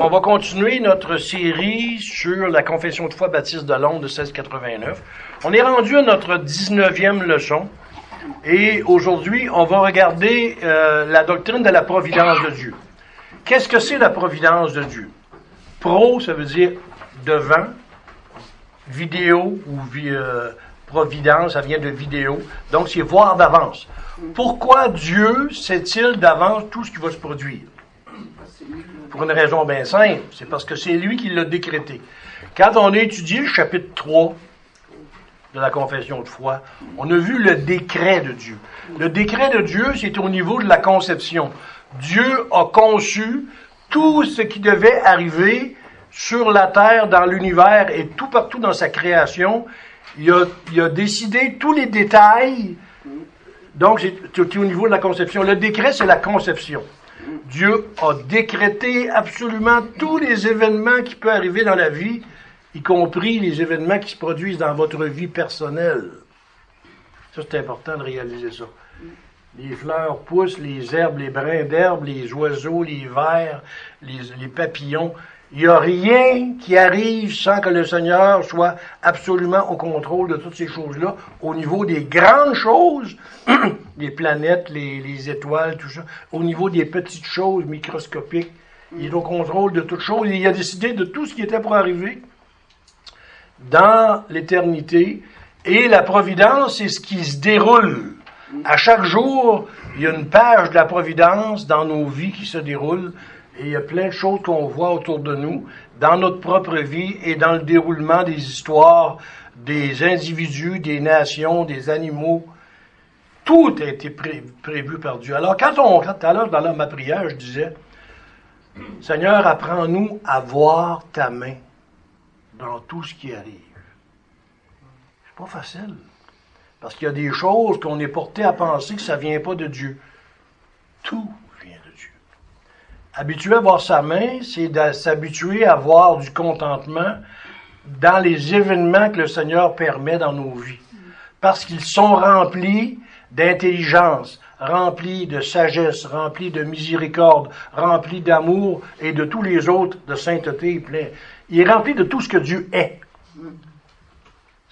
on va continuer notre série sur la confession de foi baptiste de Londres de 1689. On est rendu à notre 19e leçon et aujourd'hui, on va regarder euh, la doctrine de la providence de Dieu. Qu'est-ce que c'est la providence de Dieu? Pro, ça veut dire devant, vidéo ou euh, providence, ça vient de vidéo, donc c'est voir d'avance. Pourquoi Dieu sait-il d'avance tout ce qui va se produire? Pour une raison bien simple, c'est parce que c'est lui qui l'a décrété. Quand on a étudié le chapitre 3 de la confession de foi, on a vu le décret de Dieu. Le décret de Dieu, c'est au niveau de la conception. Dieu a conçu tout ce qui devait arriver sur la terre, dans l'univers et tout partout dans sa création. Il a, il a décidé tous les détails. Donc, c'est au niveau de la conception. Le décret, c'est la conception. Dieu a décrété absolument tous les événements qui peuvent arriver dans la vie, y compris les événements qui se produisent dans votre vie personnelle. C'est important de réaliser ça. Les fleurs poussent, les herbes, les brins d'herbe, les oiseaux, les vers, les papillons. Il n'y a rien qui arrive sans que le Seigneur soit absolument au contrôle de toutes ces choses-là, au niveau des grandes choses, les planètes, les, étoiles, tout ça, au niveau des petites choses microscopiques. Il est au contrôle de toutes choses. Il a décidé de tout ce qui était pour arriver dans l'éternité. Et la providence, c'est ce qui se déroule. À chaque jour, il y a une page de la providence dans nos vies qui se déroule et il y a plein de choses qu'on voit autour de nous, dans notre propre vie et dans le déroulement des histoires des individus, des nations, des animaux. Tout a été prévu par Dieu. Alors, quand on, tout à l'heure, dans ma prière, je disais, Seigneur, apprends-nous à voir ta main dans tout ce qui arrive. C'est pas facile. Parce qu'il y a des choses qu'on est porté à penser que ça vient pas de Dieu. Tout Habitué à voir sa main, c'est de s'habituer à voir du contentement dans les événements que le Seigneur permet dans nos vies. Parce qu'ils sont remplis d'intelligence, remplis de sagesse, remplis de miséricorde, remplis d'amour et de tous les autres de sainteté. Il est rempli de tout ce que Dieu est.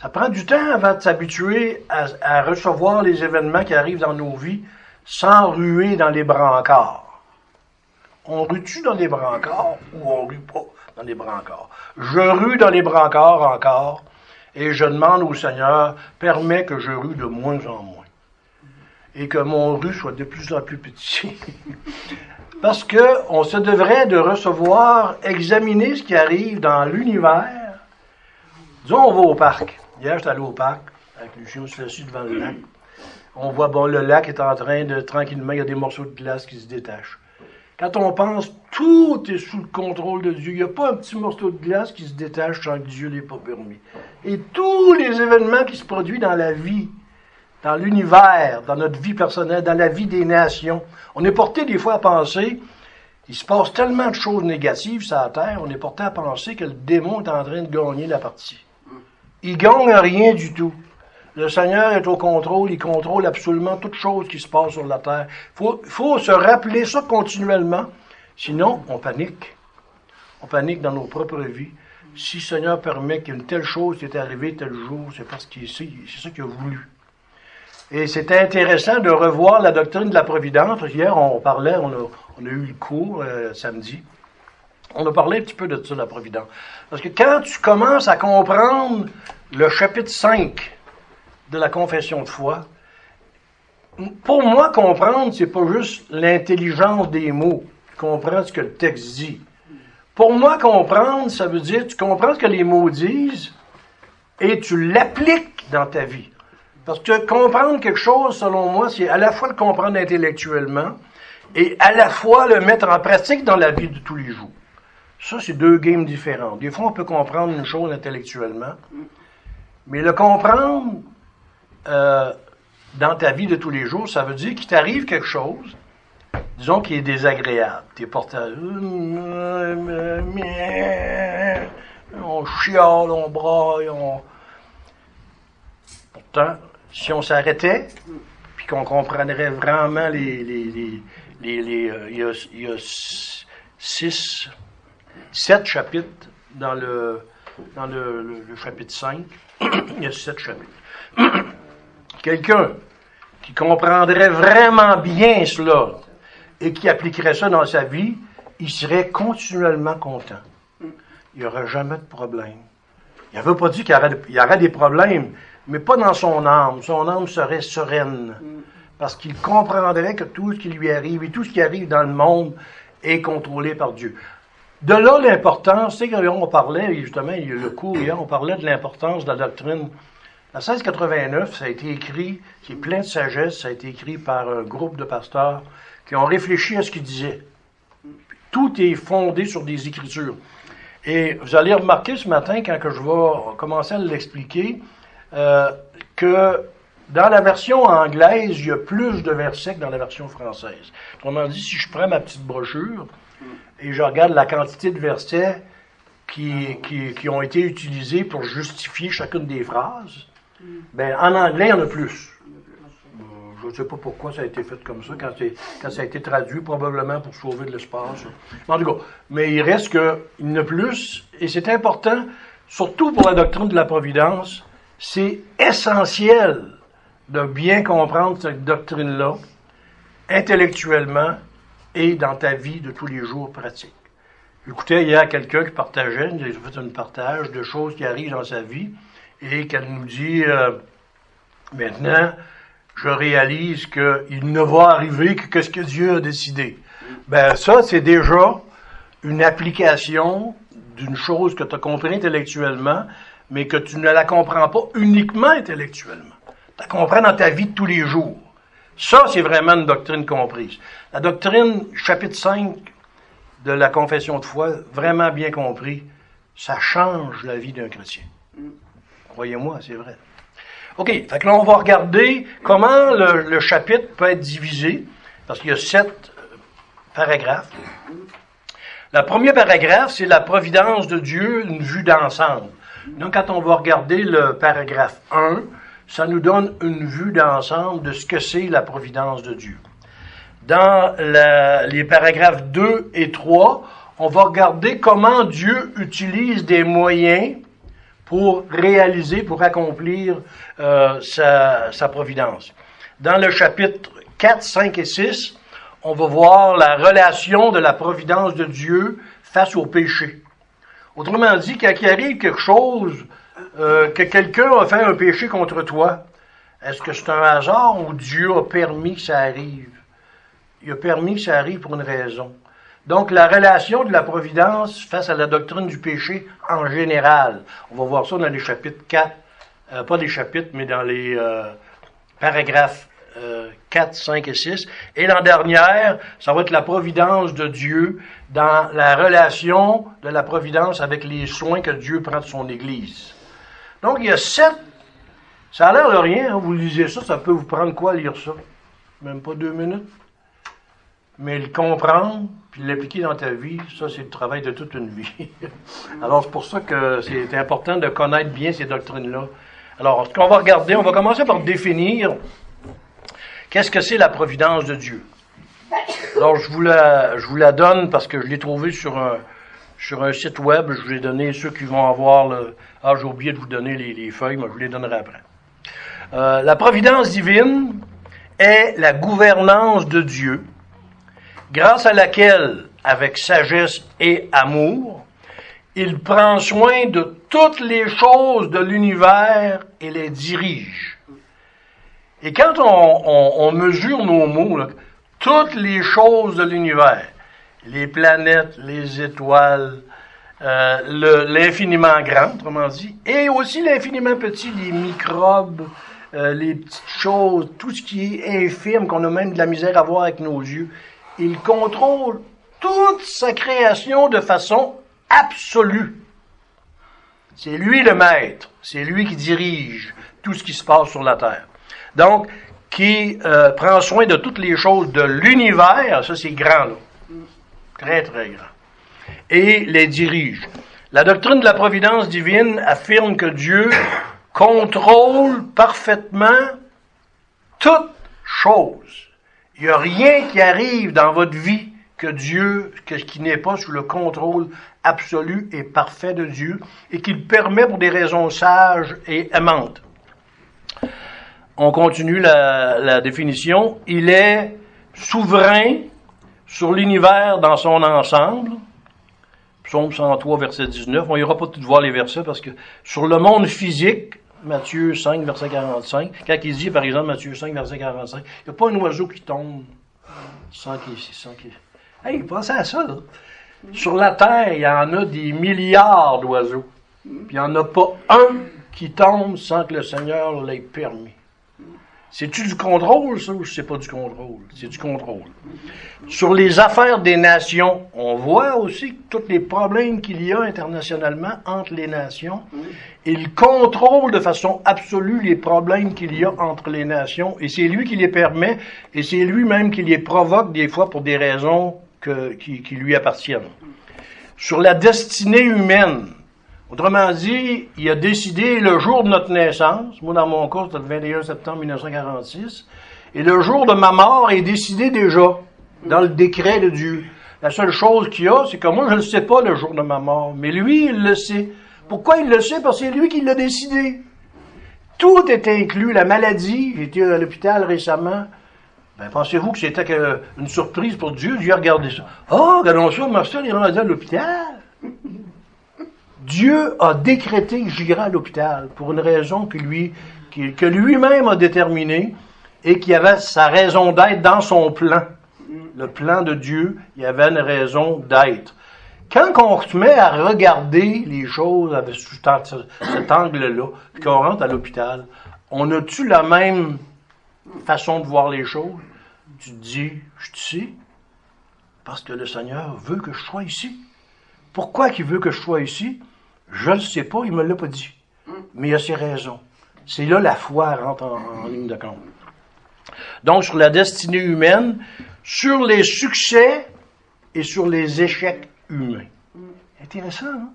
Ça prend du temps avant de s'habituer à, à, recevoir les événements qui arrivent dans nos vies sans ruer dans les brancards on rue-tu dans les brancards ou on rue pas dans les brancards? Je rue dans les brancards encore et je demande au Seigneur, permets que je rue de moins en moins et que mon rue soit de plus en plus petit. Parce que on se devrait de recevoir, examiner ce qui arrive dans l'univers. Disons, on va au parc. Hier, j'étais allé au parc avec Lucien, on s'est devant le lac. On voit, bon, le lac est en train de, tranquillement, il y a des morceaux de glace qui se détachent. Quand on pense, tout est sous le contrôle de Dieu. Il n'y a pas un petit morceau de glace qui se détache sans que Dieu l'ait pas permis. Et tous les événements qui se produisent dans la vie, dans l'univers, dans notre vie personnelle, dans la vie des nations, on est porté des fois à penser, il se passe tellement de choses négatives sur la terre, on est porté à penser que le démon est en train de gagner la partie. Il gagne rien du tout. Le Seigneur est au contrôle, il contrôle absolument toute chose qui se passe sur la terre. Il faut, se rappeler ça continuellement, sinon on panique. On panique dans nos propres vies. Si le Seigneur permet qu'une telle chose est arrivée tel jour, c'est parce qu'il c'est ça qu'il a voulu. Et c'était intéressant de revoir la doctrine de la providence. Hier, on parlait, on a, eu le cours euh, samedi. On a parlé un petit peu de ça, la providence. Parce que quand tu commences à comprendre le chapitre 5 de la confession de foi, pour moi, comprendre, c'est pas juste l'intelligence des mots, comprendre ce que le texte dit. Pour moi, comprendre, ça veut dire tu comprends ce que les mots disent et tu l'appliques dans ta vie. Parce que comprendre quelque chose, selon moi, c'est à la fois le comprendre intellectuellement et à la fois le mettre en pratique dans la vie de tous les jours. Ça, c'est deux games différents. Des fois, on peut comprendre une chose intellectuellement, mais le comprendre euh, dans ta vie de tous les jours, ça veut dire qu'il t'arrive quelque chose, disons qui est désagréable. Tu es porté à... On chiale, on braille, on... Pourtant, si on s'arrêtait, puis qu'on comprendrait vraiment les... les, les, les, euh, il, y a, six sept chapitres dans le, dans le, chapitre 5. il y a sept chapitres. Quelqu'un qui comprendrait vraiment bien cela et qui appliquerait ça dans sa vie, il serait continuellement content. Il n'y aurait jamais de problème. Il n'avait pas dit qu'il y, aurait, des problèmes, mais pas dans son âme. Son âme serait sereine. Parce qu'il comprendrait que tout ce qui lui arrive et tout ce qui arrive dans le monde est contrôlé par Dieu. De là l'importance, c'est qu'on parlait, justement, il y a le cours on parlait de l'importance de la doctrine. La 1689, ça a été écrit, c'est plein de sagesse, ça a été écrit par un groupe de pasteurs qui ont réfléchi à ce qu'ils disaient. Tout est fondé sur des écritures. Et vous allez remarquer ce matin, quand que je vais commencer à l'expliquer, euh, que dans la version anglaise, il y a plus de versets que dans la version française. Autrement dit, si je prends ma petite brochure, et je regarde la quantité de versets qui, qui, ont été utilisés pour justifier chacune des phrases, ben, en anglais, il y en a plus. Euh, je ne sais pas pourquoi ça a été fait comme ça, quand, quand ça a été traduit, probablement pour sauver de l'espace. En tout cas, mais il reste qu'il y en a plus, et c'est important, surtout pour la doctrine de la providence, c'est essentiel de bien comprendre cette doctrine-là, intellectuellement, et dans ta vie de tous les jours pratique. J'écoutais hier quelqu'un qui partageait, il fait un partage de choses qui arrivent dans sa vie et qu'elle nous dit euh, maintenant, je réalise qu'il ne va arriver que ce que Dieu a décidé. Ben ça, c'est déjà une application d'une chose que tu as compris intellectuellement, mais que tu ne la comprends pas uniquement intellectuellement. Tu la comprends dans ta vie de tous les jours. Ça, c'est vraiment une doctrine comprise. La doctrine, chapitre 5 de la confession de foi, vraiment bien compris, ça change la vie d'un chrétien. Croyez-moi, c'est vrai. OK, fait là, on va regarder comment le, chapitre peut être divisé, parce qu'il y a sept euh, paragraphes. Le premier paragraphe, c'est la providence de Dieu, une vue d'ensemble. Donc, quand on va regarder le paragraphe 1, ça nous donne une vue d'ensemble de ce que c'est la providence de Dieu. Dans les paragraphes 2 et 3, on va regarder comment Dieu utilise des moyens pour réaliser, pour accomplir euh, sa, providence. Dans le chapitre 4, 5 et 6, on va voir la relation de la providence de Dieu face au péché. Autrement dit, quand il arrive quelque chose euh, que quelqu'un a fait un péché contre toi, est-ce que c'est un hasard ou Dieu a permis que ça arrive? Il a permis que ça arrive pour une raison. Donc, la relation de la providence face à la doctrine du péché en général. On va voir ça dans les chapitres 4, euh, pas les chapitres, mais dans les euh, paragraphes 4, 5 et 6. Et l'an dernière, ça va être la providence de Dieu dans la relation de la providence avec les soins que Dieu prend de son Église. Donc, il y a sept. Ça a l'air de rien, hein, vous lisez ça, ça peut vous prendre quoi lire ça? Même pas deux minutes? Mais le comprendre, puis l'appliquer dans ta vie, ça, c'est le travail de toute une vie. Alors, c'est pour ça que c'est important de connaître bien ces doctrines-là. Alors, ce qu'on va regarder, on va commencer par définir qu'est-ce que c'est la providence de Dieu. Alors, je vous la, je vous la donne parce que je l'ai trouvé sur un, sur un site web. Je vais donner ceux qui vont avoir le. Ah, j'ai oublié de vous donner les, feuilles, mais je vous les donnerai après. Euh, la providence divine est la gouvernance de Dieu, grâce à laquelle, avec sagesse et amour, il prend soin de toutes les choses de l'univers et les dirige. Et quand on, mesure nos mots, toutes les choses de l'univers, les planètes, les étoiles, euh, l'infiniment grand, autrement dit, et aussi l'infiniment petit, les microbes, euh, les petites choses, tout ce qui est infime, qu'on a même de la misère à voir avec nos yeux. Il contrôle toute sa création de façon absolue. C'est lui le maître, c'est lui qui dirige tout ce qui se passe sur la Terre. Donc, qui euh, prend soin de toutes les choses de l'univers, ça c'est grand, là. Très, très grand. Et les dirige. La doctrine de la providence divine affirme que Dieu contrôle parfaitement toutes choses. Il n'y a rien qui arrive dans votre vie que Dieu, qui n'est pas sous le contrôle absolu et parfait de Dieu, et qu'il permet pour des raisons sages et aimantes. On continue la, définition. Il est souverain sur l'univers dans son ensemble. Psaume 103, verset 19. On ira pas tout voir les versets parce que sur le monde physique, Matthieu 5, verset 45, quand il dit, par exemple, Matthieu 5, verset 45, il n'y a pas un oiseau qui tombe sans qu'il... Sans qu'il... Hey, pensez à ça, là. Sur la Terre, il y en a des milliards d'oiseaux. Puis il n'y en a pas un qui tombe sans que le Seigneur l'ait permis. C'est-tu du contrôle, ça, ou c'est pas du contrôle? C'est du contrôle. Sur les affaires des nations, on voit aussi tous les problèmes qu'il y a internationalement entre les nations. Il contrôle de façon absolue les problèmes qu'il y a entre les nations, et c'est lui qui les permet, et c'est lui-même qui les provoque des fois pour des raisons qui, qui lui appartiennent. Sur la destinée humaine, Autrement dit, il a décidé le jour de notre naissance, moi dans mon cas c'était le 21 septembre 1946, et le jour de ma mort est décidé déjà dans le décret de Dieu. La seule chose qu'il y a, c'est que moi je ne sais pas le jour de ma mort, mais lui il le sait. Pourquoi il le sait? Parce que c'est lui qui l'a décidé. Tout est inclus, la maladie, été à l'hôpital récemment, ben, pensez-vous que c'était une surprise pour Dieu? Dieu a regardé ça. Oh, regardons ça, Marcel est rendu à l'hôpital. Dieu a décrété que j'irai à l'hôpital pour une raison que lui, que lui-même a déterminée et qui avait sa raison d'être dans son plan. Le plan de Dieu, il y avait une raison d'être. Quand on se met à regarder les choses avec cet angle-là, puis qu'on rentre à l'hôpital, on a-tu la même façon de voir les choses? Tu te dis, je te sais, parce que le Seigneur veut que je sois ici. Pourquoi qu'il veut que je sois ici? Je ne sais pas, il ne me l'a pas dit. Mais il a ses raisons. C'est là la foi rentre en, ligne de compte. Donc, sur la destinée humaine, sur les succès et sur les échecs humains. Intéressant, hein?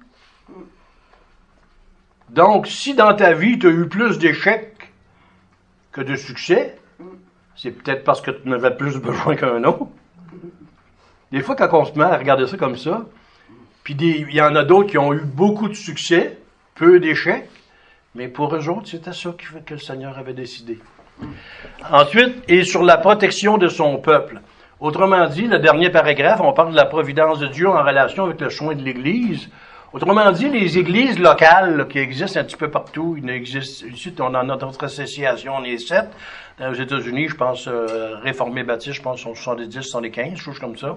Donc, si dans ta vie, tu as eu plus d'échecs que de succès, c'est peut-être parce que tu n'avais plus besoin qu'un autre. Des fois, quand on se met à regarder ça comme ça, puis il y en a d'autres qui ont eu beaucoup de succès, peu d'échecs, mais pour eux autres, c'était ça que le Seigneur avait décidé. Ensuite, et sur la protection de son peuple. Autrement dit, le dernier paragraphe, on parle de la providence de Dieu en relation avec le soin de l'Église. Autrement dit, les églises locales qui existent un petit peu partout, il existe ici, on a notre association, on est sept. Aux États-Unis, je pense, euh, réformés baptistes, je pense, sont 70, 75, choses comme ça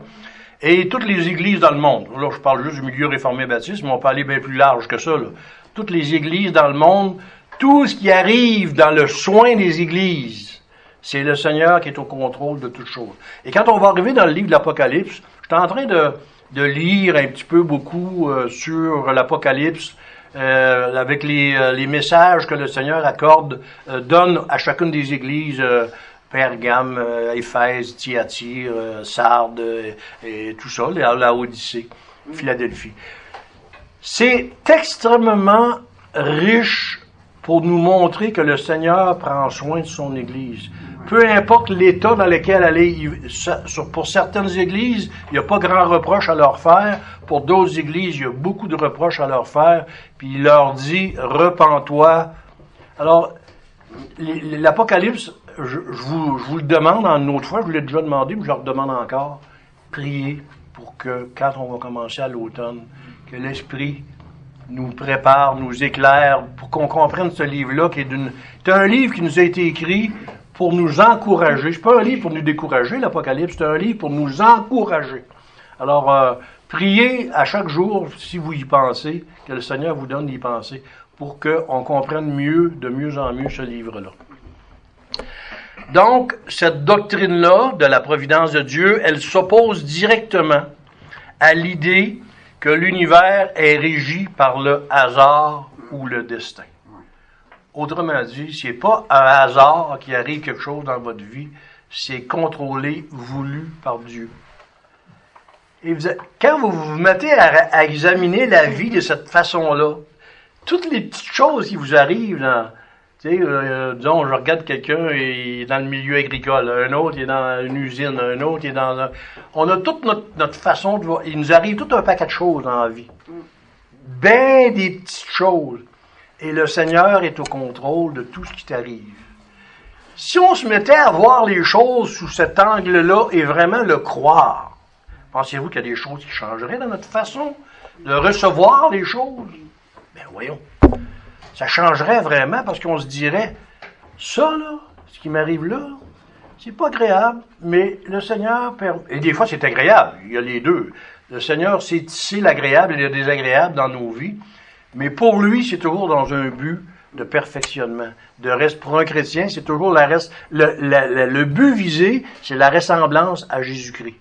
et toutes les églises dans le monde. Là, je parle juste du milieu réformé baptiste, mais on peut aller bien plus large que ça. Toutes les églises dans le monde, tout ce qui arrive dans le soin des églises, c'est le Seigneur qui est au contrôle de toutes choses. Et quand on va arriver dans le livre de l'Apocalypse, je suis en train de, lire un petit peu beaucoup euh, sur l'Apocalypse, euh, avec euh, les, messages que le Seigneur accorde, donne à chacune des églises Pergame, euh, Éphèse, Thyatire, euh, Sardes euh, et tout ça, la, Odyssée, Philadelphie. C'est extrêmement riche pour nous montrer que le Seigneur prend soin de son Église. Peu importe l'état dans lequel elle est, pour certaines églises, il n'y a pas grand reproche à leur faire. Pour d'autres églises, il y a beaucoup de reproches à leur faire. Puis il leur dit, repens-toi. Alors, l'Apocalypse je, vous, le demande en une autre fois, je vous l'ai déjà demandé, mais je le redemande encore. Priez pour que, quand on va commencer à l'automne, que l'Esprit nous prépare, nous éclaire, pour qu'on comprenne ce livre-là, qui est d'une. C'est un livre qui nous a été écrit pour nous encourager. C'est pas un livre pour nous décourager, l'Apocalypse, c'est un livre pour nous encourager. Alors, euh, priez à chaque jour, si vous y pensez, que le Seigneur vous donne d'y penser, pour qu'on comprenne mieux, de mieux en mieux ce livre-là. Donc, cette doctrine-là de la providence de Dieu, elle s'oppose directement à l'idée que l'univers est régi par le hasard ou le destin. Autrement dit, ce n'est pas un hasard qui arrive quelque chose dans votre vie, c'est contrôlé, voulu par Dieu. Et quand vous vous mettez à, examiner la vie de cette façon-là, toutes les petites choses qui vous arrivent dans, Tu sais, euh, disons, je regarde quelqu'un, il est dans le milieu agricole, un autre il est dans une usine, un autre il est dans un... On a toute notre, notre façon de voir. Il nous arrive tout un paquet de choses dans la vie. Ben des petites choses. Et le Seigneur est au contrôle de tout ce qui t'arrive. Si on se mettait à voir les choses sous cet angle-là et vraiment le croire, pensez-vous qu'il y a des choses qui changeraient dans notre façon de recevoir les choses? Ben voyons. Ça changerait vraiment parce qu'on se dirait, ça là, ce qui m'arrive là, c'est pas agréable, mais le Seigneur permet. Et des fois, c'est agréable. Il y a les deux. Le Seigneur sait tisser l'agréable et le désagréable dans nos vies. Mais pour lui, c'est toujours dans un but de perfectionnement. De reste, pour un chrétien, c'est toujours la reste, le, le but visé, c'est la ressemblance à Jésus-Christ.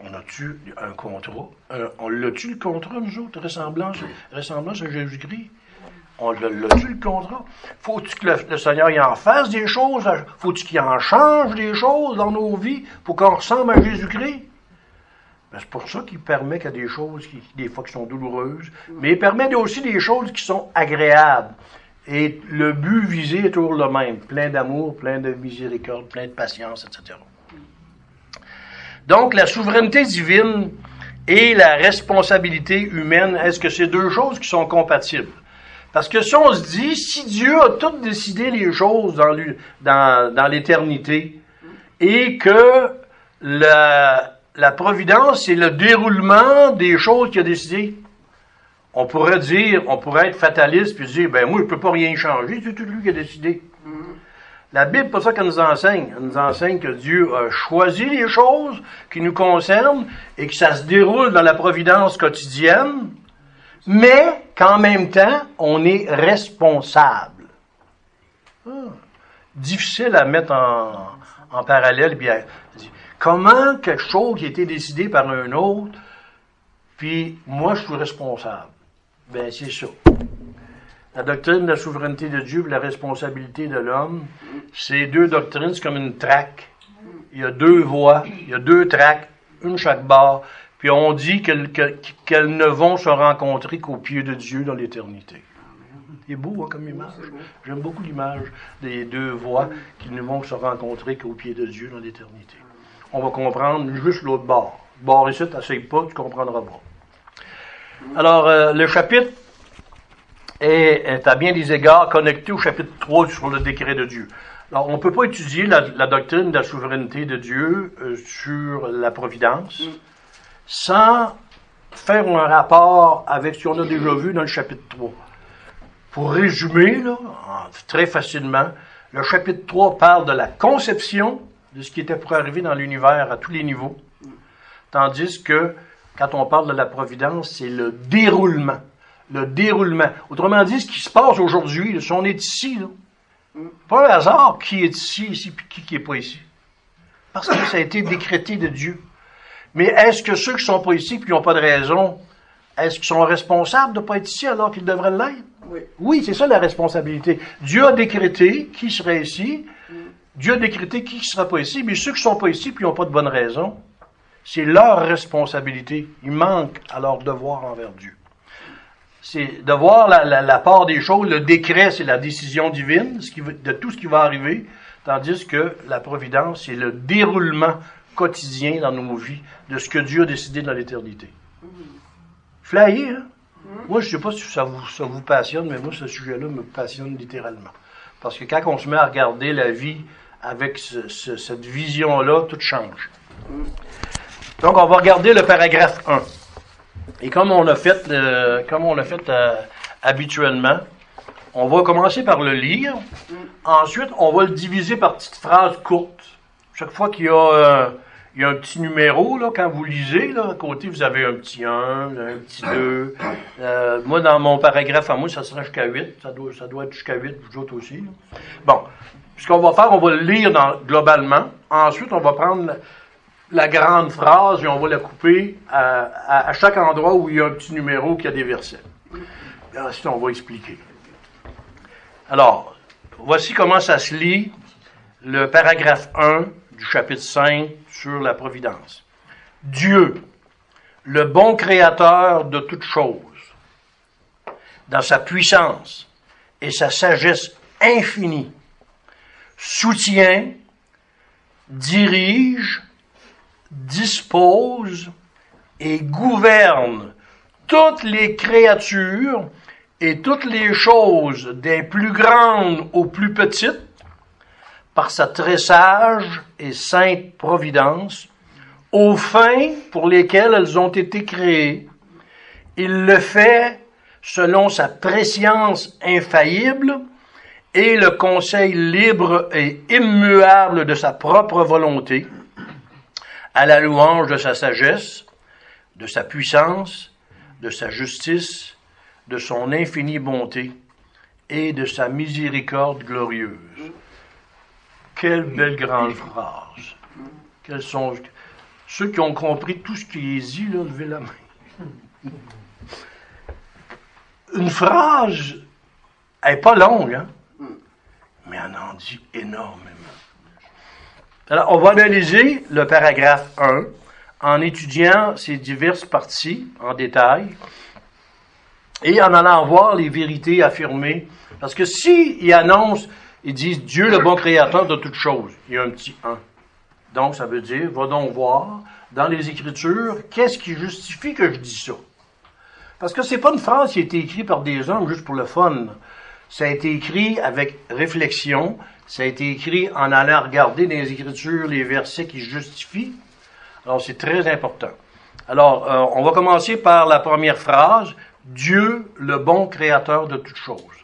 On a-tu un contrat? on l'a-tu le contrat, nous autres, ressemblance, ressemblance à Jésus-Christ? On l'a-tu le contrat? Faut-tu que le, Seigneur y en fasse des choses? Faut-tu qu'il en change des choses dans nos vies pour qu'on ressemble à Jésus-Christ? Ben, c'est pour ça qu'il permet qu'il y a des choses qui, des fois, qui sont douloureuses, mais il permet aussi des choses qui sont agréables. Et le but visé est toujours le même, plein d'amour, plein de miséricorde, plein de patience, etc. Donc, la souveraineté divine et la responsabilité humaine, est-ce que c'est deux choses qui sont compatibles? Parce que si on se dit, si Dieu a tout décidé les choses dans, dans, dans l'éternité, et que la, la providence, c'est le déroulement des choses qu'il a décidé, on pourrait dire, on pourrait être fataliste puis dire, ben moi, je peux pas rien changer, c'est tout lui qui a décidé. La Bible, pas ça qu'elle nous enseigne. Elle nous enseigne que Dieu a choisi les choses qui nous concernent et que ça se déroule dans la providence quotidienne, mais qu'en même temps, on est responsable. Ah. difficile à mettre en, parallèle. Bien, comment quelque chose qui a été décidé par un autre, puis moi je suis responsable. Ben c'est ça. La doctrine de la souveraineté de Dieu et la responsabilité de l'homme, c'est deux doctrines, c'est comme une traque. Il y a deux voies, il y a deux traques, une chaque barre. Puis on dit qu'elles ne vont se rencontrer qu'au pied de Dieu dans l'éternité. C'est beau hein, comme image. J'aime beaucoup l'image des deux voies qui ne vont se rencontrer qu'au pied de Dieu dans l'éternité. On va comprendre juste l'autre bord. Bord ici, t'essayes pas, tu comprendras pas. Alors, euh, le chapitre est, est, à bien des égards connecté au chapitre 3 sur le décret de Dieu. Alors, on ne peut pas étudier la, doctrine de la souveraineté de Dieu euh, sur la providence sans faire un rapport avec ce qu'on a déjà vu dans le chapitre 3. Pour résumer, très facilement, le chapitre 3 parle de la conception de ce qui était pour arriver dans l'univers à tous les niveaux, tandis que quand on parle de la providence, c'est le déroulement. Le déroulement. Autrement dit, ce qui se passe aujourd'hui, si on est ici, pas un hasard qui est ici, ici, qui n'est pas ici. Parce que ça a été décrété de Dieu. Mais est-ce que ceux qui sont pas ici, puis qui n'ont pas de raison, est-ce qu'ils sont responsables de ne pas être ici alors qu'ils devraient l'être? Oui. Oui, c'est ça la responsabilité. Dieu a décrété qui serait ici. Dieu a décrété qui ne sera pas ici. Mais ceux qui ne sont pas ici, qui n'ont pas de bonne raison, c'est leur responsabilité. Ils manquent à leur devoir envers Dieu. C'est de voir la, part des choses. Le décret, c'est la décision divine de tout ce qui va arriver. Tandis que la providence, c'est le déroulement quotidien dans nos vies de ce que Dieu a décidé dans l'éternité. Flyé, hein? Moi, je ne sais pas si ça vous, ça vous passionne, mais moi, ce sujet-là me passionne littéralement. Parce que quand on se met à regarder la vie avec cette vision-là, tout change. Donc, on va regarder le paragraphe 1. Et comme on l'a fait, euh, comme on l'a fait euh, habituellement, on va commencer par le lire. Ensuite, on va le diviser par petites phrases courtes. Chaque fois qu'il y a euh, il y a un petit numéro, là, quand vous lisez, là, à côté, vous avez un petit 1, un petit 2. Euh, moi, dans mon paragraphe à moi, ça sera jusqu'à 8. Ça doit, être jusqu'à 8, vous autres aussi. Bon. Ce qu'on va faire, on va le lire globalement. Ensuite, on va prendre la, grande phrase et on va la couper à, chaque endroit où il y a un petit numéro qui a des versets. Et ensuite, on va expliquer. Alors, voici comment ça se lit, le paragraphe 1 chapitre 5 sur la providence. Dieu, le bon créateur de toutes choses, dans sa puissance et sa sagesse infini, soutient, dirige, dispose et gouverne toutes les créatures et toutes les choses des plus grandes aux plus petites par sa très sage et sainte providence aux fins pour lesquelles elles ont été créées. Il le fait selon sa préscience infaillible et le conseil libre et immuable de sa propre volonté, à la louange de sa sagesse, de sa puissance, de sa justice, de son infinie bonté et de sa miséricorde glorieuse. Quelle belle grande phrase. Quels sont ceux qui ont compris tout ce qui est dit, là, levez la main. Une phrase, elle n'est pas longue, hein? mais elle en dit énormément. Alors, on va analyser le paragraphe 1 en étudiant ces diverses parties en détail et en allant voir les vérités affirmées. Parce que s'ils annoncent, ils disent Dieu le bon créateur de toutes choses, il y a un petit 1. Donc, ça veut dire, va donc voir dans les Écritures, qu'est-ce qui justifie que je dis ça? Parce que c'est pas une phrase qui a été écrite par des hommes juste pour le fun. Ça a été écrit avec réflexion. Ça a été écrit en allant regarder dans les Écritures les versets qui justifient. Alors, c'est très important. Alors, euh, on va commencer par la première phrase. Dieu, le bon créateur de toutes choses.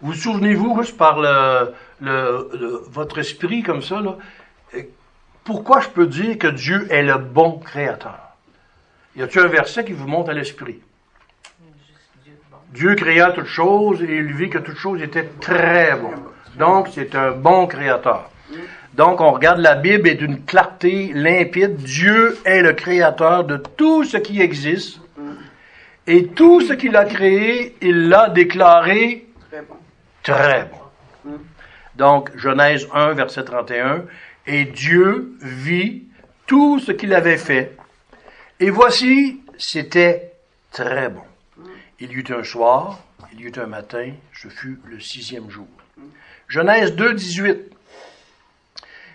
Vous, souvenez-vous, juste par le, le, votre esprit comme ça, là, pourquoi je peux dire que Dieu est le bon créateur? Y a-t-il un verset qui vous monte à l'esprit? Dieu créa toutes choses et il vit que toutes choses étaient très bon. Donc, c'est un bon créateur. Donc, on regarde la Bible et d'une clarté limpide. Dieu est le créateur de tout ce qui existe. Et tout ce qu'il a créé, il l'a déclaré très bon. Donc, Genèse 1, verset 31. Et Dieu vit tout ce qu'il avait fait. Et voici, c'était très bon. Il y eut un soir, il y eut un matin, ce fut le sixième jour. Genèse 2, 18.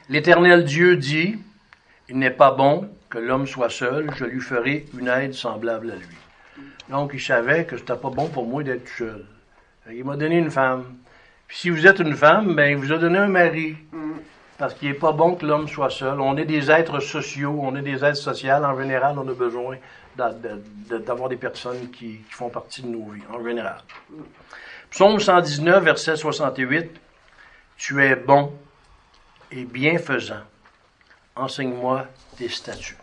L'Éternel Dieu dit, il n'est pas bon que l'homme soit seul, je lui ferai une aide semblable à lui. Donc, il savait que c'était pas bon pour moi d'être seul. Il m'a donné une femme. Puis si vous êtes une femme, ben, il vous a donné un mari parce qu'il n'est pas bon que l'homme soit seul. On est des êtres sociaux, on est des êtres sociaux. En général, on a besoin d'avoir des personnes qui, font partie de nos vies, en général. Psaume 119, verset 68. Tu es bon et bienfaisant. Enseigne-moi tes statuts.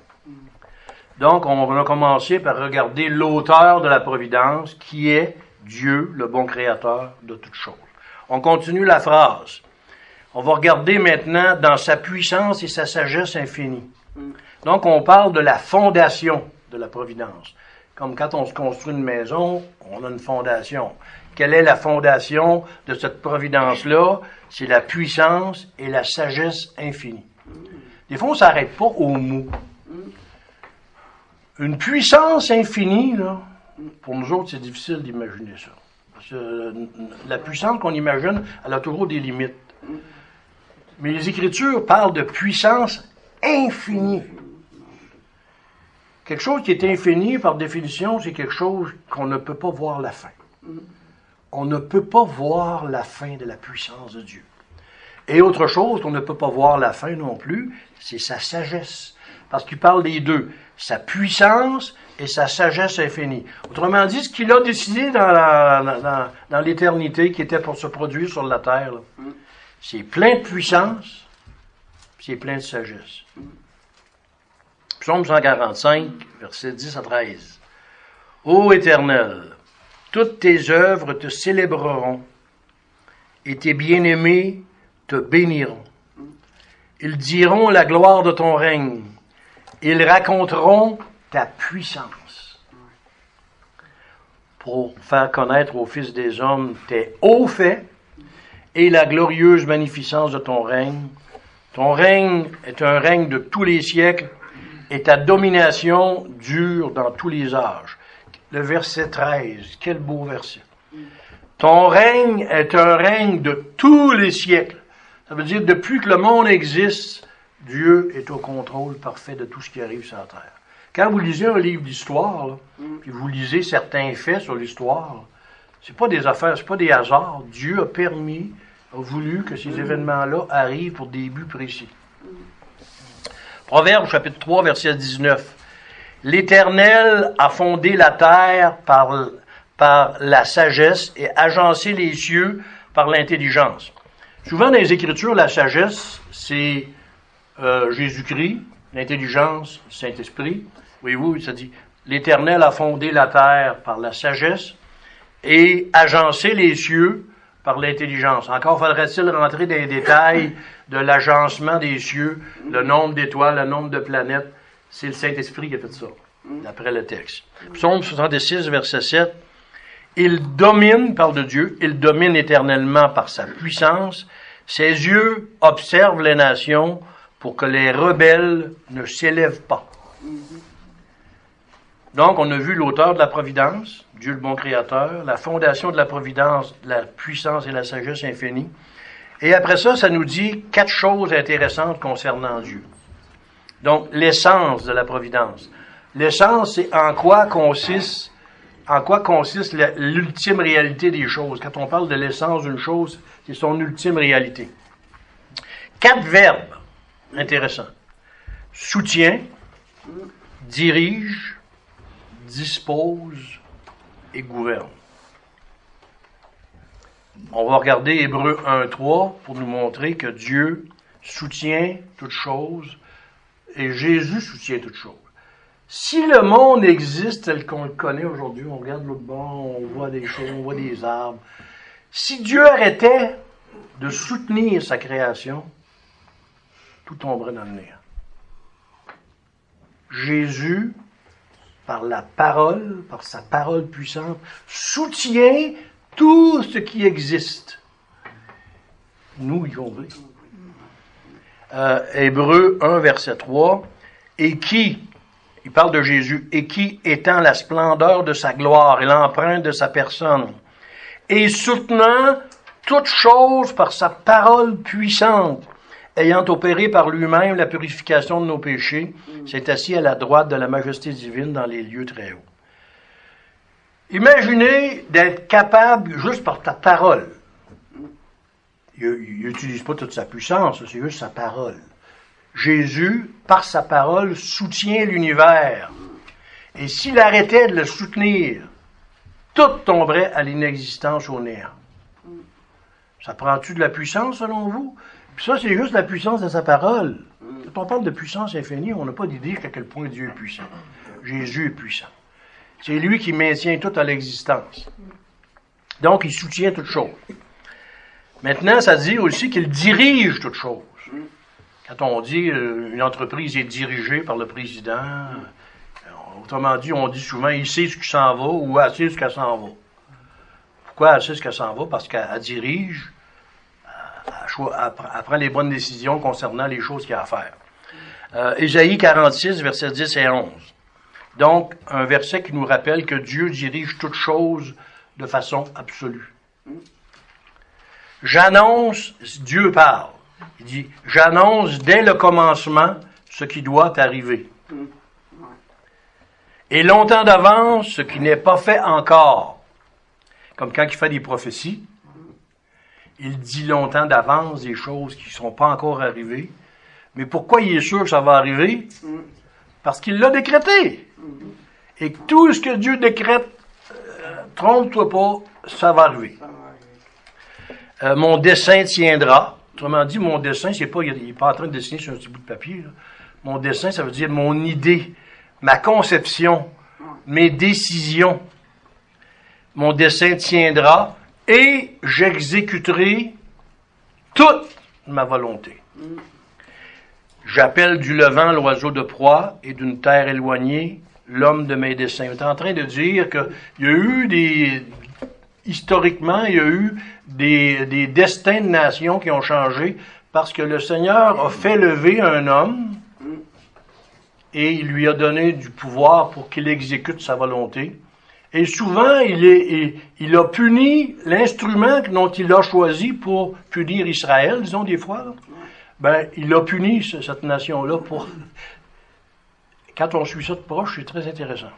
Donc, on va commencer par regarder l'auteur de la providence, qui est Dieu, le bon créateur de toutes choses. On continue la phrase. On va regarder maintenant dans sa puissance et sa sagesse infinie. Donc, on parle de la fondation de la providence. Comme quand on se construit une maison, on a une fondation. Quelle est la fondation de cette providence-là? C'est la puissance et la sagesse infinie. Des fois, on ne s'arrête pas au mot. Une puissance infinie, là, pour nous autres, c'est difficile d'imaginer ça. Parce que la puissance qu'on imagine, elle a toujours des limites. Mais les Écritures parlent de puissance infinie. Quelque chose qui est infini, par définition, c'est quelque chose qu'on ne peut pas voir la fin. On ne peut pas voir la fin de la puissance de Dieu. Et autre chose qu'on ne peut pas voir la fin non plus, c'est sa sagesse. Parce qu'il parle des deux, sa puissance et sa sagesse infinie. Autrement dit, ce qu'il a décidé dans l'éternité qui était pour se produire sur la terre, c'est plein de puissance, c'est plein de sagesse. Psaume 145, versets 10 à 13. Ô Éternel, toutes tes œuvres te célébreront, et tes bien-aimés te béniront. Ils diront la gloire de ton règne, ils raconteront ta puissance pour faire connaître aux fils des hommes tes hauts faits et la glorieuse magnificence de ton règne. Ton règne est un règne de tous les siècles et ta domination dure dans tous les âges. Le verset 13, quel beau verset. Ton règne est un règne de tous les siècles. Ça veut dire, depuis que le monde existe, Dieu est au contrôle parfait de tout ce qui arrive sur la terre. Quand vous lisez un livre d'histoire, puis vous lisez certains faits sur l'histoire, c'est pas des affaires, c'est pas des hasards. Dieu a permis, a voulu que ces événements-là arrivent pour des buts précis. Proverbe chapitre 3, verset 19. L'Éternel a fondé la terre par, par la sagesse et agencé les cieux par l'intelligence. Souvent dans les Écritures, la sagesse, c'est euh, Jésus-Christ, l'intelligence, Saint-Esprit. Voyez-vous, ça dit, l'Éternel a fondé la terre par la sagesse et agencé les cieux par l'intelligence. Encore faudrait-il rentrer dans les détails de l'agencement des cieux, le nombre d'étoiles, le nombre de planètes. C'est le Saint-Esprit qui a fait ça, d'après le texte. Psaume 66, verset 7. Il domine, parle de Dieu, il domine éternellement par sa puissance. Ses yeux observent les nations pour que les rebelles ne s'élèvent pas. Donc, on a vu l'auteur de la providence, Dieu le bon créateur, la fondation de la providence, la puissance et la sagesse infinie. Et après ça, ça nous dit quatre choses intéressantes concernant Dieu. Donc, l'essence de la providence. L'essence, c'est en quoi consiste, en quoi consiste l'ultime réalité des choses. Quand on parle de l'essence d'une chose, c'est son ultime réalité. Quatre verbes intéressants. Soutien, dirige, dispose et gouverne. On va regarder Hébreu 1.3 pour nous montrer que Dieu soutient toutes choses et Jésus soutient toutes choses. Si le monde existe tel qu'on le connaît aujourd'hui, on regarde l'autre bord, on voit des choses, on voit des arbres. Si Dieu arrêtait de soutenir sa création, tout tomberait dans le néant. Jésus par la parole, par sa parole puissante, soutient tout ce qui existe. Nous y compris. Euh, Hébreu 1, verset 3, et qui, il parle de Jésus, et qui, étant la splendeur de sa gloire et l'empreinte de sa personne, et soutenant toutes choses par sa parole puissante, ayant opéré par lui-même la purification de nos péchés, s'est assis à la droite de la majesté divine dans les lieux très hauts. Imaginez d'être capable, juste par ta parole, il n'utilise pas toute sa puissance, c'est juste sa parole. Jésus, par sa parole, soutient l'univers. Et s'il arrêtait de le soutenir, tout tomberait à l'inexistence au néant. Ça prend-tu de la puissance selon vous? Ça, c'est juste la puissance de sa parole. Quand on parle de puissance infinie, on n'a pas d'idée à quel point Dieu est puissant. Jésus est puissant. C'est lui qui maintient tout à l'existence. Donc, il soutient toutes choses. Maintenant, ça dit aussi qu'il dirige toutes choses. Quand on dit euh, une entreprise est dirigée par le président, euh, autrement dit, on dit souvent il sait ce qui s'en va ou elle ce qu'elle s'en va. Pourquoi elle sait ce qu'elle s'en va? Parce qu'elle dirige prend les bonnes décisions concernant les choses qu'il y a à faire. Euh, Ésaïe 46, versets 10 et 11. Donc, un verset qui nous rappelle que Dieu dirige toutes choses de façon absolue. J'annonce, Dieu parle. Il dit, j'annonce dès le commencement ce qui doit arriver. Et longtemps d'avance ce qui n'est pas fait encore. Comme quand il fait des prophéties, il dit longtemps d'avance des choses qui ne sont pas encore arrivées. Mais pourquoi il est sûr que ça va arriver? Parce qu'il l'a décrété. Et tout ce que Dieu décrète, euh, trompe-toi pas, ça va arriver. Euh, mon dessin tiendra. Autrement dit, mon dessin, c'est pas, il n'est pas en train de dessiner sur un petit bout de papier. Mon dessin, ça veut dire mon idée, ma conception, mes décisions. Mon dessin tiendra et j'exécuterai toute ma volonté. J'appelle du levant l'oiseau de proie et d'une terre éloignée l'homme de mes desseins. Il est en train de dire qu'il y a eu des, historiquement, il y a eu des, des destins de nations qui ont changé parce que le Seigneur a fait lever un homme et il lui a donné du pouvoir pour qu'il exécute sa volonté. Et souvent, il, a puni l'instrument dont il a choisi pour punir Israël, disons des fois. Ben, il a puni cette nation-là pour. Quand on suit ça de proche, c'est très intéressant.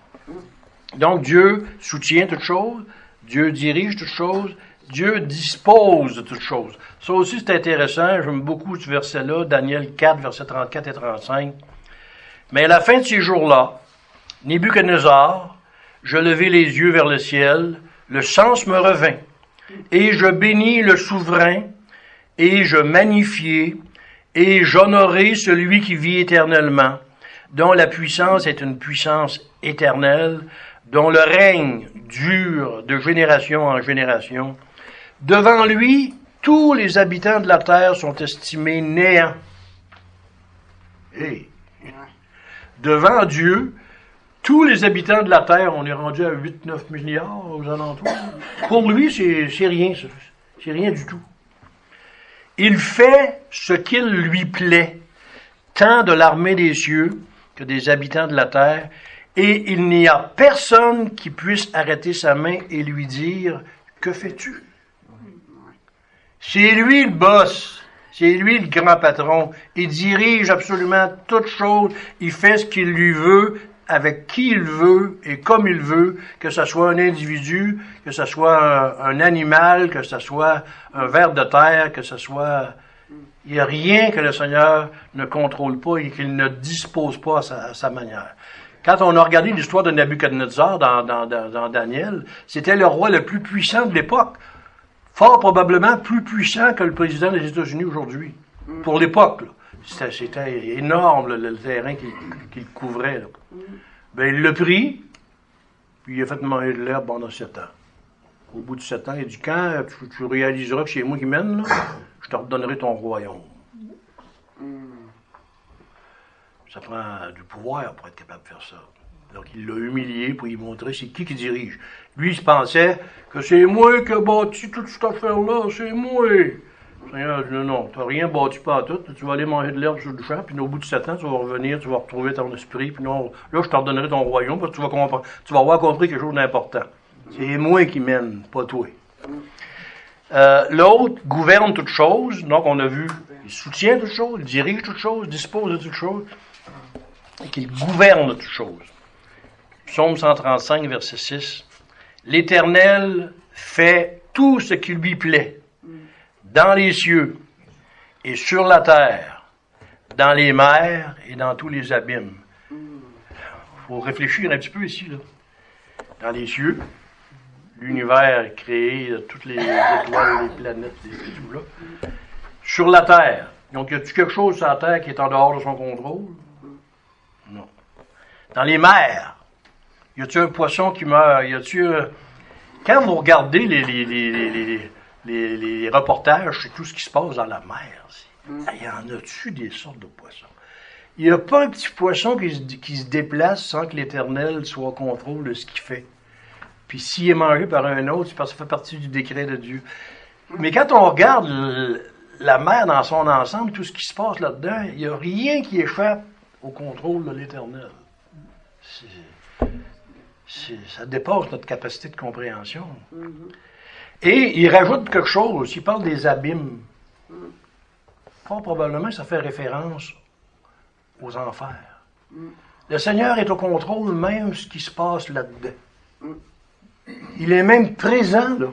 Donc, Dieu soutient toutes choses, Dieu dirige toutes choses, Dieu dispose de toutes choses. Ça aussi, c'est intéressant. J'aime beaucoup ce verset-là, Daniel 4, versets 34 et 35. Mais à la fin de ces jours-là, Nebuchadnezzar, je levai les yeux vers le ciel, le sens me revint, et je bénis le souverain, et je magnifiai, et j'honorai celui qui vit éternellement, dont la puissance est une puissance éternelle, dont le règne dure de génération en génération. Devant lui, tous les habitants de la terre sont estimés néants. Et devant Dieu, tous les habitants de la terre, on est rendu à 8-9 milliards aux alentours. Pour lui, c'est rien, c'est rien du tout. Il fait ce qu'il lui plaît, tant de l'armée des cieux que des habitants de la terre, et il n'y a personne qui puisse arrêter sa main et lui dire, que fais-tu? C'est lui le boss. C'est lui le grand patron. Il dirige absolument toutes choses. Il fait ce qu'il lui veut, avec qui il veut et comme il veut, que ce soit un individu, que ce soit un, animal, que ce soit un ver de terre, que ce soit... Il n'y a rien que le Seigneur ne contrôle pas et qu'il ne dispose pas à sa, manière. Quand on a regardé l'histoire de Nebuchadnezzar dans, Daniel, c'était le roi le plus puissant de l'époque fort probablement plus puissant que le président des États-Unis aujourd'hui, pour l'époque. C'était énorme le, terrain qu'il couvrait. Ben, il l'a pris, puis il a fait manger de l'herbe pendant sept ans. Au bout de sept ans, il a dit Quand tu, réaliseras que c'est moi qui mène, je te redonnerai ton royaume. Ça prend du pouvoir pour être capable de faire ça. Donc, il l'a humilié pour lui montrer c'est qui qui dirige. Lui, il se pensait que c'est moi qui ai bâti toute cette affaire-là, c'est moi. Seigneur dit non, n'as rien bâti pas à tout, tu vas aller manger de l'herbe sur le champ, puis au bout de sept ans, tu vas revenir, tu vas retrouver ton esprit, puis non, là, je te redonnerai ton royaume, parce que tu vas, comprendre, tu vas avoir compris quelque chose d'important. C'est moi qui mène, pas toi. Euh, L'autre gouverne toutes choses, donc on a vu, il soutient toutes choses, il dirige toutes choses, dispose de toutes choses, et qu'il gouverne toutes choses. Psaume 135, verset 6. L'Éternel fait tout ce qui lui plaît, dans les cieux et sur la terre, dans les mers et dans tous les abîmes. Il faut réfléchir un petit peu ici. Là. Dans les cieux, l'univers créé, toutes les étoiles, les planètes, les, tout là. Sur la terre, donc y a-t-il quelque chose sur la terre qui est en dehors de son contrôle? Non. Dans les mers, y a-t-il un poisson qui meurt? Y a-t-il. Euh, quand vous regardez les, les, les, reportages sur tout ce qui se passe dans la mer, mm. il y en a-tu des sortes de poissons? Il n'y a pas un petit poisson qui se, qui se déplace sans que l'Éternel soit au contrôle de ce qu'il fait. Puis s'il est mangé par un autre, c'est parce que ça fait partie du décret de Dieu. Mais quand on regarde la mer dans son ensemble, tout ce qui se passe là-dedans, il n'y a rien qui échappe au contrôle de l'Éternel ça dépasse notre capacité de compréhension. Mm-hmm. Et il rajoute quelque chose, il parle des abîmes. Fort probablement, ça fait référence aux enfers. Le Seigneur est au contrôle même de ce qui se passe là-dedans. Il est même présent là.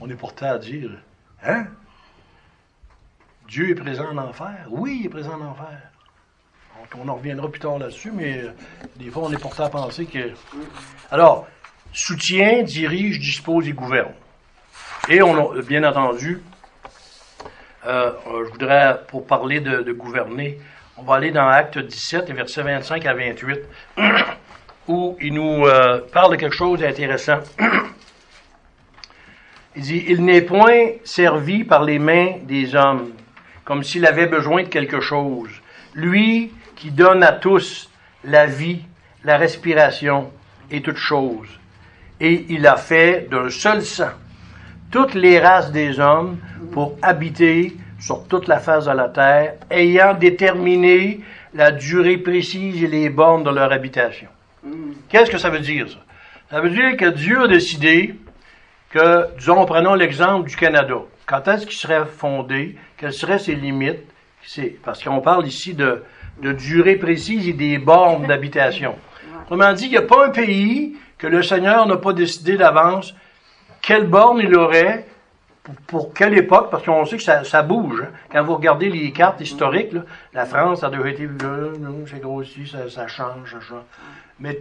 On est porté à dire, hein? Dieu est présent en enfer? Oui, il est présent en enfer on en reviendra plus tard là-dessus, mais euh, des fois, on est porté à penser que. Alors, soutient, dirige, dispose et gouverne. Et on a, bien entendu, euh, euh, je voudrais, pour parler de, gouverner, on va aller dans Acte 17, versets 25 à 28, où il nous parle de quelque chose d'intéressant. il dit Il n'est point servi par les mains des hommes, comme s'il avait besoin de quelque chose. Lui qui donne à tous la vie, la respiration et toutes choses. Et il a fait d'un seul sang toutes les races des hommes pour habiter sur toute la face de la terre, ayant déterminé la durée précise et les bornes de leur habitation. Qu'est-ce que ça veut dire, ça? Ça veut dire que Dieu a décidé que, disons, prenons l'exemple du Canada. Quand est-ce qu'il serait fondé? Quelles seraient ses limites? C'est, parce qu'on parle ici de, de durée précise et des bornes d'habitation. Autrement dit, il n'y a pas un pays que le Seigneur n'a pas décidé d'avance quelle borne il aurait pour, quelle époque, parce qu'on sait que ça, bouge. Hein. Quand vous regardez les cartes historiques, la France, ça a déjà été, c'est grossi, ça, ça change, ça change. Mais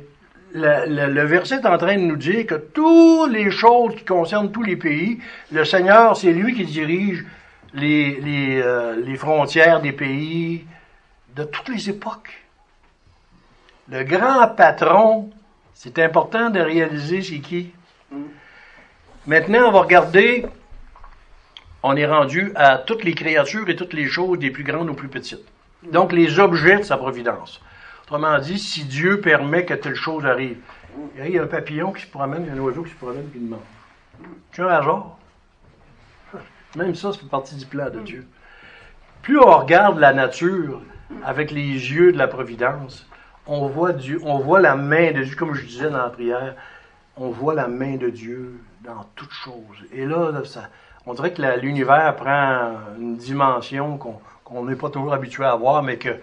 le, verset est en train de nous dire que toutes les choses qui concernent tous les pays, le Seigneur, c'est lui qui dirige les, euh, les frontières des pays de toutes les époques. Le grand patron, c'est important de réaliser c'est qui. Maintenant, on va regarder, on est rendu à toutes les créatures et toutes les choses, des plus grandes aux plus petites. Donc, les objets de sa providence. Autrement dit, si Dieu permet que telle chose arrive, il y a un papillon qui se promène, il y a un oiseau qui se promène qui mange. C'est un hasard? Même ça, ça fait partie du plan de Dieu. Plus on regarde la nature avec les yeux de la providence, on voit Dieu, on voit la main de Dieu, comme je disais dans la prière, on voit la main de Dieu dans toutes choses. Et là, ça, on dirait que l'univers prend une dimension qu'on n'est pas toujours habitué à voir, mais que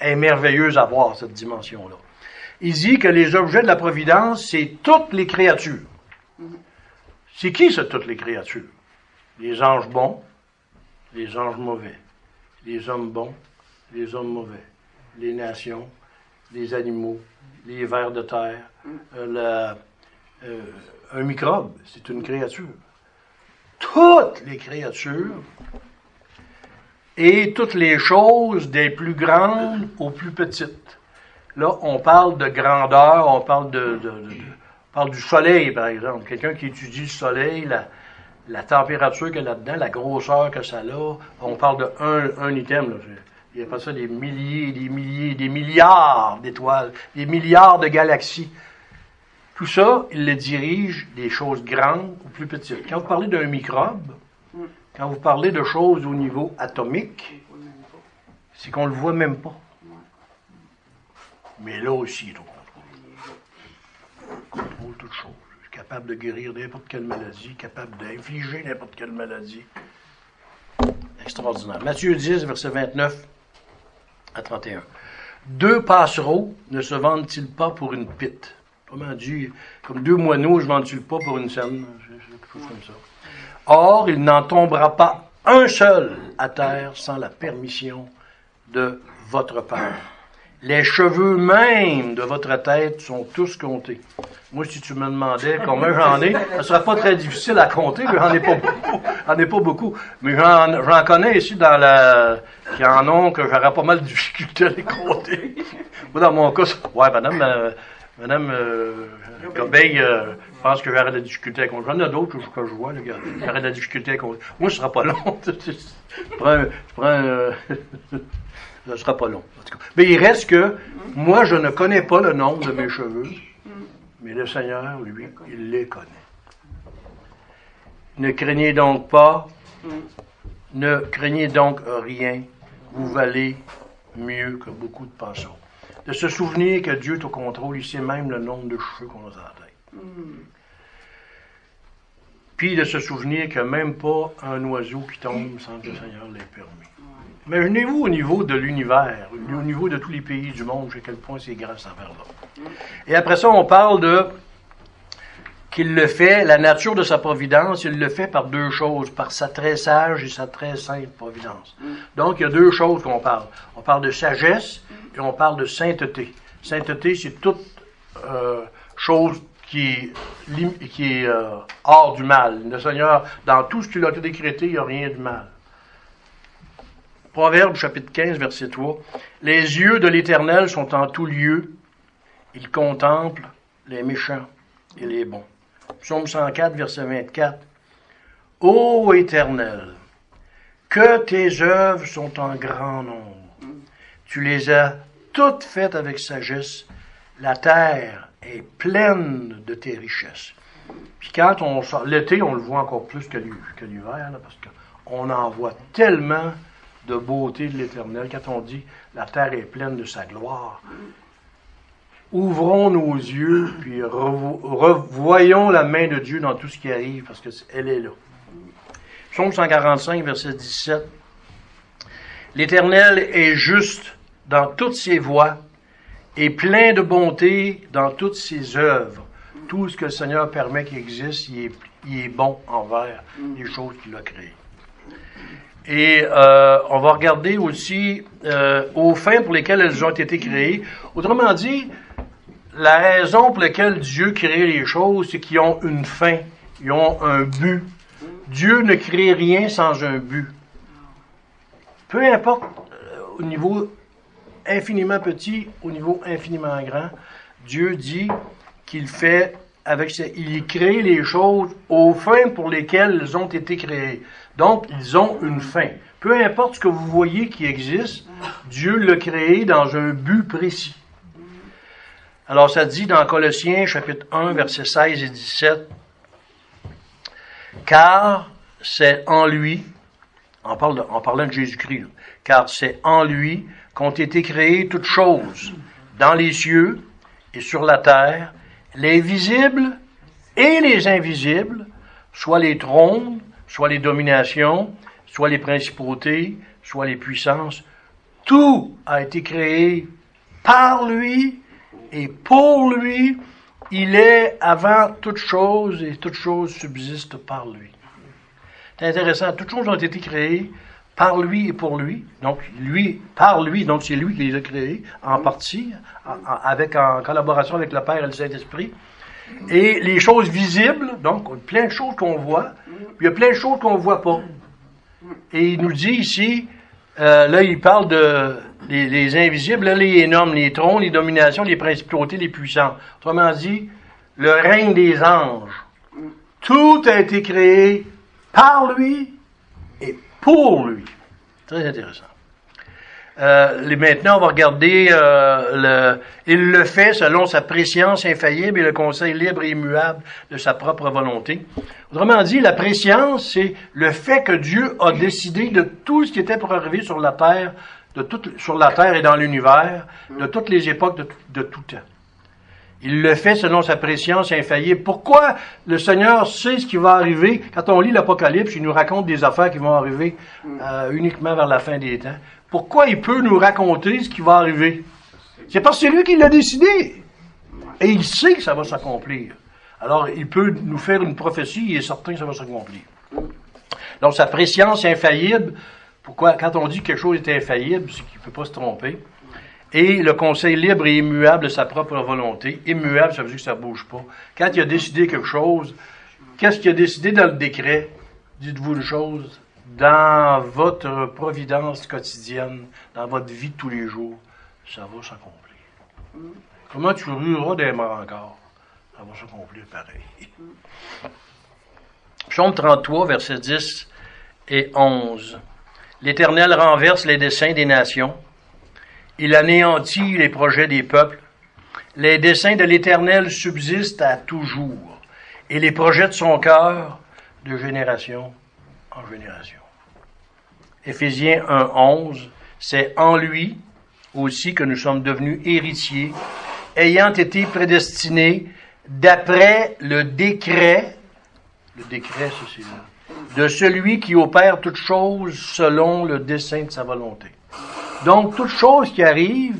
est merveilleuse à voir, cette dimension-là. Il dit que les objets de la providence, c'est toutes les créatures. C'est qui, ça, toutes les créatures? Les anges bons, les anges mauvais, les hommes bons, les hommes mauvais, les nations, les animaux, les vers de terre, euh, euh, un microbe, c'est une créature. Toutes les créatures et toutes les choses des plus grandes aux plus petites. Là, on parle de grandeur, on parle de, du soleil, par exemple. Quelqu'un qui étudie le soleil, la, température qu'il a là-dedans, la grosseur que ça a, on parle de un, un item. Là. Il y a pas ça des milliers, des milliers, des milliards d'étoiles, des milliards de galaxies. Tout ça, il le dirige des choses grandes ou plus petites. Quand vous parlez d'un microbe, quand vous parlez de choses au niveau atomique, c'est qu'on ne le voit même pas. Mais là aussi, il contrôle. Il contrôle toutes choses. Capable de guérir n'importe quelle maladie, capable d'infliger n'importe quelle maladie. Extraordinaire. Matthieu 10, verset 29 à 31. Deux passereaux ne se vendent-ils pas pour une pite? Comment dit, comme deux moineaux, je ne vends-tu pas pour une scène? Or, il n'en tombera pas un seul à terre sans la permission de votre Père. Les cheveux même de votre tête sont tous comptés. Moi, si tu me demandais combien j'en ai, ce ne serait pas très difficile à compter, j'en ai pas beaucoup. J'en ai pas beaucoup. Mais j'en connais ici dans la, qui en ont que j'aurais pas mal de difficultés à les compter. Moi, dans mon cas, ouais, madame, euh, madame, euh, euh, pense que j'aurais de la difficulté à compter. J'en ai d'autres que je vois, les gars. J'aurais de la difficulté à compter. Moi, ce sera pas long. je prends, je prends ce sera pas long. Mais il reste que moi, je ne connais pas le nombre de mes cheveux, mais le Seigneur, lui, il les connaît. Ne craignez donc pas, ne craignez donc rien. Vous valez mieux que beaucoup de passants. De se souvenir que Dieu est au contrôle, il sait même le nombre de cheveux qu'on a dans la tête. Puis de se souvenir a même pas un oiseau qui tombe sans que le Seigneur l'ait permis. Imaginez-vous au niveau de l'univers, au niveau de tous les pays du monde, à quel point c'est grand cette affaire-là. Et après ça, on parle de qu'il le fait, la nature de sa providence, il le fait par deux choses, par sa très sage et sa très sainte providence. Donc, il y a deux choses qu'on parle. On parle de sagesse et on parle de sainteté. Sainteté, c'est toute euh, chose qui, qui est euh, hors du mal. Le Seigneur, dans tout ce qu'il a décrété, il n'y a rien de mal. Proverbe chapitre 15, verset 3. Les yeux de l'Éternel sont en tout lieu. Il contemple les méchants et les bons. Psaume 104, verset 24. Ô Éternel, que tes œuvres sont en grand nombre. Tu les as toutes faites avec sagesse. La terre est pleine de tes richesses. Puis quand on sort, l'été, on le voit encore plus que l'hiver, parce qu'on en voit tellement de beauté de l'Éternel. Quand on dit la terre est pleine de sa gloire, ouvrons nos yeux, puis revoyons la main de Dieu dans tout ce qui arrive, parce qu'elle est là. Psaume 145, verset 17. L'Éternel est juste dans toutes ses voies et plein de bonté dans toutes ses œuvres. Tout ce que le Seigneur permet qu'il existe, il est, bon envers les choses qu'il a créées. Et euh, on va regarder aussi euh, aux fins pour lesquelles elles ont été créées. Autrement dit, la raison pour laquelle Dieu crée les choses, c'est qu'ils ont une fin, ils ont un but. Dieu ne crée rien sans un but. Peu importe euh, au niveau infiniment petit, au niveau infiniment grand, Dieu dit qu'il fait avec ses, il crée les choses aux fins pour lesquelles elles ont été créées. Donc, ils ont une fin. Peu importe ce que vous voyez qui existe, Dieu l'a créé dans un but précis. Alors, ça dit dans Colossiens, chapitre 1, versets 16 et 17, car c'est en lui, en, parlant de Jésus-Christ, car c'est en lui qu'ont été créées toutes choses, dans les cieux et sur la terre, les visibles et les invisibles, soit les trônes, soit les dominations, soit les principautés, soit les puissances. Tout a été créé par lui et pour lui. Il est avant toute chose et toute chose subsiste par lui. C'est intéressant. Toutes choses ont été créées par lui et pour lui. Donc, lui, par lui, donc c'est lui qui les a créés, en partie, avec, en collaboration avec le Père et le Saint-Esprit. Et les choses visibles, donc, plein de choses qu'on voit, puis il y a plein de choses qu'on ne voit pas. Et il nous dit ici, euh, là, il parle de les, invisibles, là, les nomme les trônes, les dominations, les principautés, les puissants. Autrement dit, le règne des anges. Tout a été créé par lui et pour lui. Très intéressant. Euh, maintenant, on va regarder euh, le. Il le fait selon sa préscience infaillible et le conseil libre et immuable de sa propre volonté. Autrement dit, la préscience, c'est le fait que Dieu a décidé de tout ce qui était pour arriver sur la terre, de tout, sur la terre et dans l'univers, de toutes les époques, de, de tout temps. Il le fait selon sa préscience infaillible. Pourquoi le Seigneur sait ce qui va arriver? Quand on lit l'Apocalypse, il nous raconte des affaires qui vont arriver euh, uniquement vers la fin des temps. Pourquoi il peut nous raconter ce qui va arriver? C'est parce que c'est lui qui l'a décidé. Et il sait que ça va s'accomplir. Alors, il peut nous faire une prophétie, il est certain que ça va s'accomplir. Donc, sa préscience infaillible, pourquoi, quand on dit que quelque chose est infaillible, c'est qu'il ne peut pas se tromper. Et le conseil libre et immuable de sa propre volonté. Immuable, ça veut dire que ça ne bouge pas. Quand il a décidé quelque chose, qu'est-ce qu'il a décidé dans le décret? Dites-vous une chose, dans votre providence quotidienne, dans votre vie de tous les jours, ça va s'accomplir. Comment tu rueras des morts encore? Ça va s'accomplir pareil. Psaume 33, versets 10 et 11. L'Éternel renverse les desseins des nations. Il anéantit les projets des peuples. Les desseins de l'Éternel subsistent à toujours, et les projets de son cœur de génération en génération. Éphésiens 1, 11, c'est en lui aussi que nous sommes devenus héritiers, ayant été prédestinés d'après le décret, le décret, c'est de celui qui opère toutes choses selon le dessein de sa volonté. Donc, toute chose qui arrive,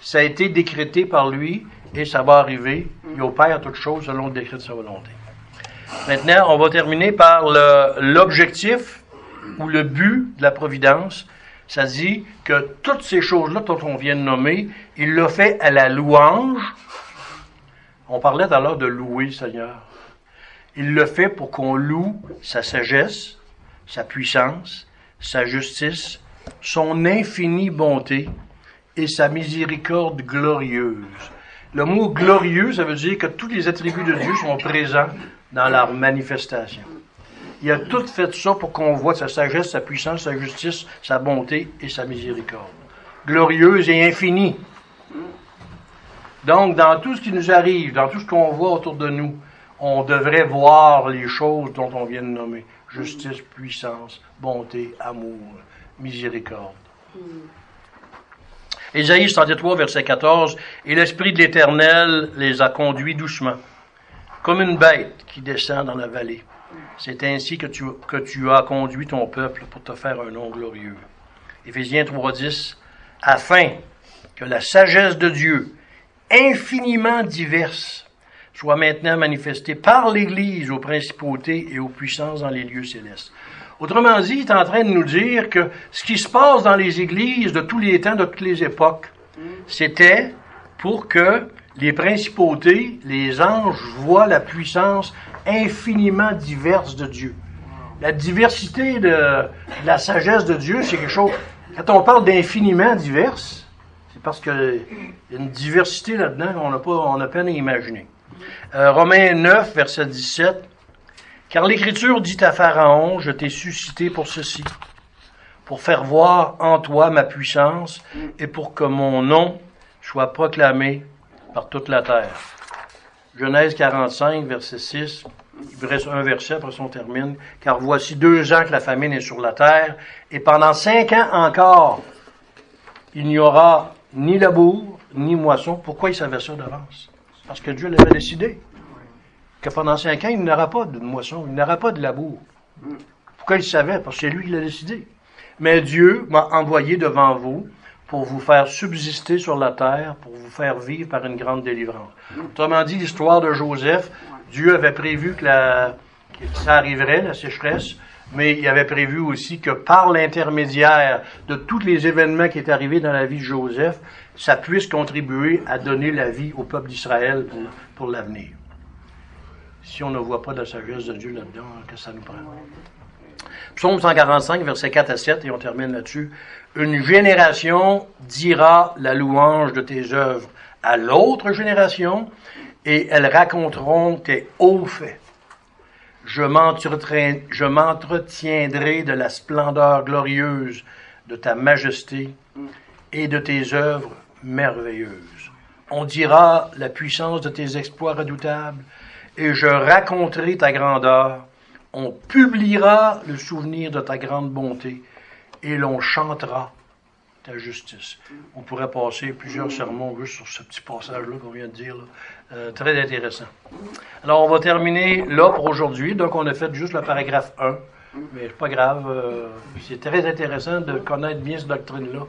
ça a été décrété par lui et ça va arriver. Il opère toutes choses selon le décret de sa volonté. Maintenant, on va terminer par l'objectif ou le but de la providence. Ça dit que toutes ces choses-là dont on vient de nommer, il l'a fait à la louange. On parlait alors de louer Seigneur. Il le fait pour qu'on loue sa sagesse, sa puissance, sa justice, son infinie bonté et sa miséricorde glorieuse. Le mot glorieux, ça veut dire que tous les attributs de Dieu sont présents dans leur manifestation. Il a tout fait ça pour qu'on voit sa sagesse, sa puissance, sa justice, sa bonté et sa miséricorde. Glorieuse et infinie. Donc, dans tout ce qui nous arrive, dans tout ce qu'on voit autour de nous, on devrait voir les choses dont on vient de nommer. Justice, puissance, bonté, amour, miséricorde. Ésaïe 103, verset 14, Et l'Esprit de l'Éternel les a conduits doucement, comme une bête qui descend dans la vallée. C'est ainsi que tu, as conduit ton peuple pour te faire un nom glorieux. Éphésiens 3, 10, Afin que la sagesse de Dieu, infiniment diverse, soit maintenant manifestée par l'Église aux principautés et aux puissances dans les lieux célestes. Autrement dit, il est en train de nous dire que ce qui se passe dans les églises de tous les temps, de toutes les époques, c'était pour que les principautés, les anges voient la puissance infiniment diverse de Dieu. La diversité de, la sagesse de Dieu, c'est quelque chose. Quand on parle d'infiniment diverse, c'est parce qu'il y a une diversité là-dedans qu'on n'a pas, on a peine à imaginer. Euh, Romains 9, verset 17. Car l'Écriture dit à Pharaon, je t'ai suscité pour ceci, pour faire voir en toi ma puissance et pour que mon nom soit proclamé par toute la terre. Genèse 45, verset 6. Il reste un verset, après on termine. Car voici deux ans que la famine est sur la terre, et pendant cinq ans encore, il n'y aura ni labour, ni moisson. Pourquoi il savait ça d'avance? Parce que Dieu l'avait décidé que pendant cinq ans, il n'aura pas de moisson, il n'aura pas de labour. Pourquoi il savait? Parce que c'est lui qui l'a décidé. Mais Dieu m'a envoyé devant vous pour vous faire subsister sur la terre, pour vous faire vivre par une grande délivrance. Autrement dit, l'histoire de Joseph, Dieu avait prévu que, ça arriverait, la sécheresse, mais il avait prévu aussi que par l'intermédiaire de tous les événements qui étaient arrivés dans la vie de Joseph, ça puisse contribuer à donner la vie au peuple d'Israël pour, l'avenir si on ne voit pas la sagesse de Dieu là-dedans, que ça nous prend. Psaume 145, versets 4 à 7, et on termine là-dessus. Une génération dira la louange de tes œuvres à l'autre génération, et elles raconteront tes hauts faits. Je m'entretiendrai de la splendeur glorieuse de ta majesté et de tes œuvres merveilleuses. On dira la puissance de tes exploits redoutables, et je raconterai ta grandeur. On publiera le souvenir de ta grande bonté et l'on chantera ta justice. On pourrait passer plusieurs sermons juste sur ce petit passage-là qu'on vient de dire. Euh, très intéressant. Alors, on va terminer là pour aujourd'hui. Donc, on a fait juste le paragraphe 1. Mais c'est pas grave. Euh, c'est très intéressant de connaître bien cette doctrine-là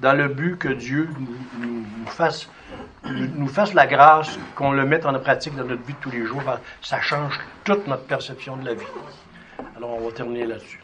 dans le but que Dieu nous fasse nous fasse la grâce qu'on le mette en pratique dans notre vie de tous les jours. Ça change toute notre perception de la vie. Alors, on va terminer là-dessus.